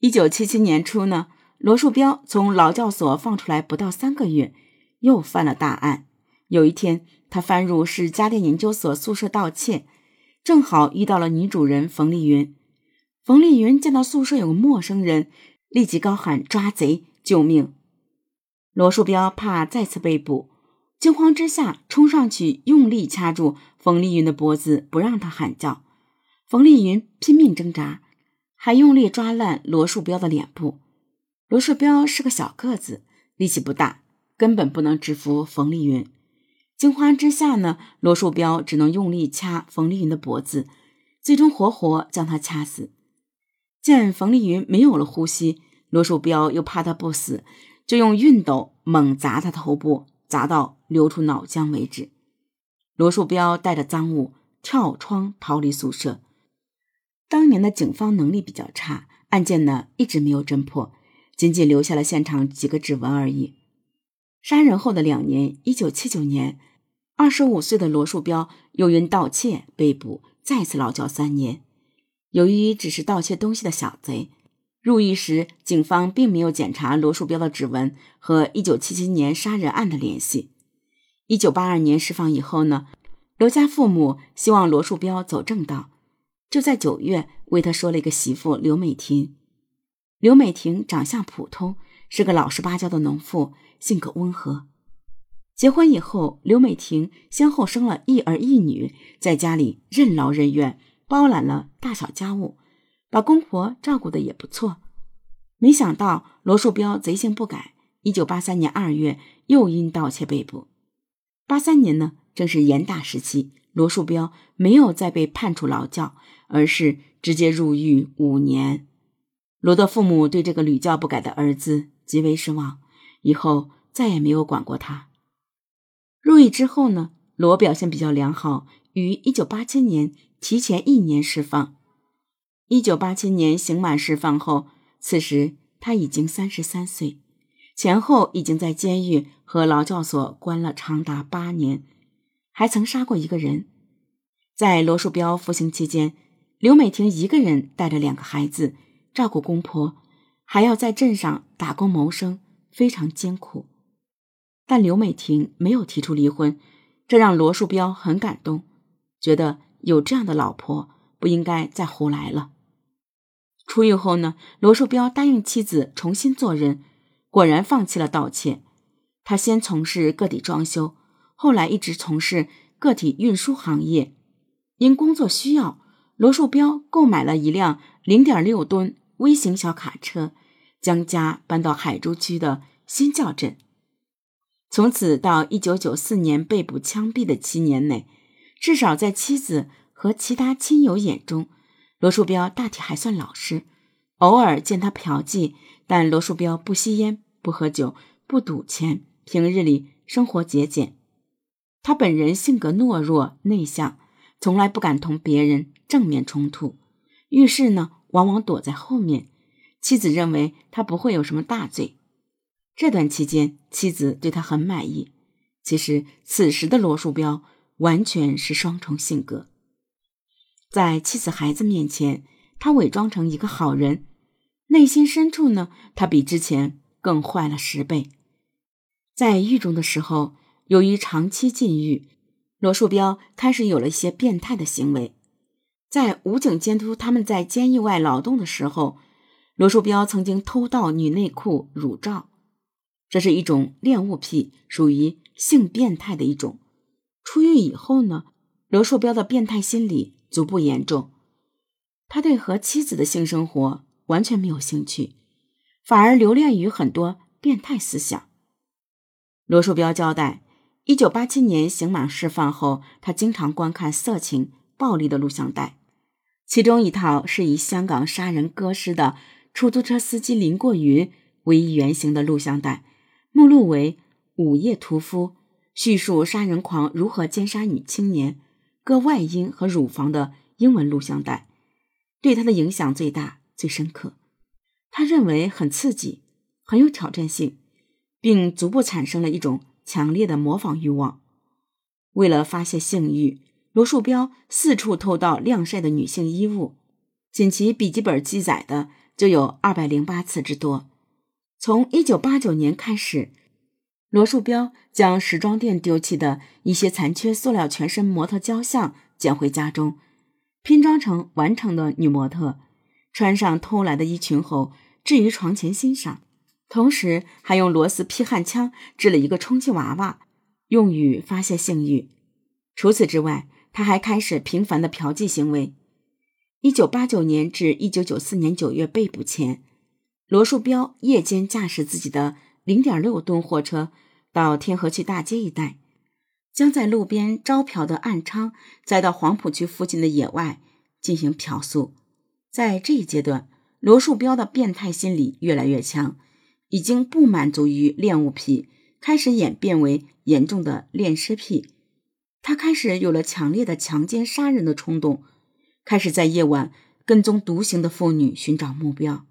一九七七年初呢，罗树标从劳教所放出来不到三个月，又犯了大案。有一天，他翻入市家电研究所宿舍盗窃，正好遇到了女主人冯丽云。冯丽云见到宿舍有个陌生人，立即高喊：“抓贼！救命！”罗树标怕再次被捕，惊慌之下冲上去，用力掐住冯丽云的脖子，不让她喊叫。冯丽云拼命挣扎，还用力抓烂罗树标的脸部。罗树标是个小个子，力气不大，根本不能制服冯丽云。惊慌之下呢，罗树标只能用力掐冯丽云的脖子，最终活活将她掐死。见冯丽云没有了呼吸，罗树标又怕她不死，就用熨斗猛砸她头部，砸到流出脑浆为止。罗树标带着赃物跳窗逃离宿舍。当年的警方能力比较差，案件呢一直没有侦破，仅仅留下了现场几个指纹而已。杀人后的两年，一九七九年。二十五岁的罗树标又因盗窃被捕，再次劳教三年。由于只是盗窃东西的小贼，入狱时警方并没有检查罗树标的指纹和一九七七年杀人案的联系。一九八二年释放以后呢，罗家父母希望罗树标走正道，就在九月为他说了一个媳妇刘美婷。刘美婷长相普通，是个老实巴交的农妇，性格温和。结婚以后，刘美婷先后生了一儿一女，在家里任劳任怨，包揽了大小家务，把公婆照顾的也不错。没想到罗树标贼性不改，一九八三年二月又因盗窃被捕。八三年呢，正是严打时期，罗树标没有再被判处劳教，而是直接入狱五年。罗的父母对这个屡教不改的儿子极为失望，以后再也没有管过他。入狱之后呢，罗表现比较良好，于一九八七年提前一年释放。一九八七年刑满释放后，此时他已经三十三岁，前后已经在监狱和劳教所关了长达八年，还曾杀过一个人。在罗树标服刑期间，刘美婷一个人带着两个孩子照顾公婆，还要在镇上打工谋生，非常艰苦。但刘美婷没有提出离婚，这让罗树标很感动，觉得有这样的老婆不应该再胡来了。出狱后呢，罗树标答应妻子重新做人，果然放弃了盗窃。他先从事个体装修，后来一直从事个体运输行业。因工作需要，罗树标购买了一辆零点六吨微型小卡车，将家搬到海珠区的新教镇。从此到一九九四年被捕枪毙的七年内，至少在妻子和其他亲友眼中，罗树标大体还算老实。偶尔见他嫖妓，但罗树标不吸烟、不喝酒、不赌钱，平日里生活节俭。他本人性格懦弱内向，从来不敢同别人正面冲突，遇事呢往往躲在后面。妻子认为他不会有什么大罪。这段期间，妻子对他很满意。其实，此时的罗树标完全是双重性格。在妻子、孩子面前，他伪装成一个好人，内心深处呢，他比之前更坏了十倍。在狱中的时候，由于长期禁欲，罗树标开始有了一些变态的行为。在武警监督他们在监狱外劳动的时候，罗树标曾经偷盗女内裤、乳罩。这是一种恋物癖，属于性变态的一种。出狱以后呢，罗树标的变态心理逐步严重，他对和妻子的性生活完全没有兴趣，反而留恋于很多变态思想。罗树标交代，一九八七年刑满释放后，他经常观看色情、暴力的录像带，其中一套是以香港杀人割尸的出租车司机林过云为原型的录像带。目录为“午夜屠夫”，叙述杀人狂如何奸杀女青年、割外阴和乳房的英文录像带，对他的影响最大、最深刻。他认为很刺激，很有挑战性，并逐步产生了一种强烈的模仿欲望。为了发泄性欲，罗树标四处偷盗晾晒的女性衣物。仅其笔记本记载的，就有二百零八次之多。从一九八九年开始，罗树标将时装店丢弃的一些残缺塑料全身模特雕像捡回家中，拼装成完成的女模特，穿上偷来的衣裙后置于床前欣赏。同时，还用螺丝劈焊枪制了一个充气娃娃，用于发泄性欲。除此之外，他还开始频繁的嫖妓行为。一九八九年至一九九四年九月被捕前。罗树标夜间驾驶自己的零点六吨货车到天河区大街一带，将在路边招嫖的暗娼载到黄浦区附近的野外进行嫖宿。在这一阶段，罗树标的变态心理越来越强，已经不满足于恋物癖，开始演变为严重的恋尸癖。他开始有了强烈的强奸杀人的冲动，开始在夜晚跟踪独行的妇女寻找目标。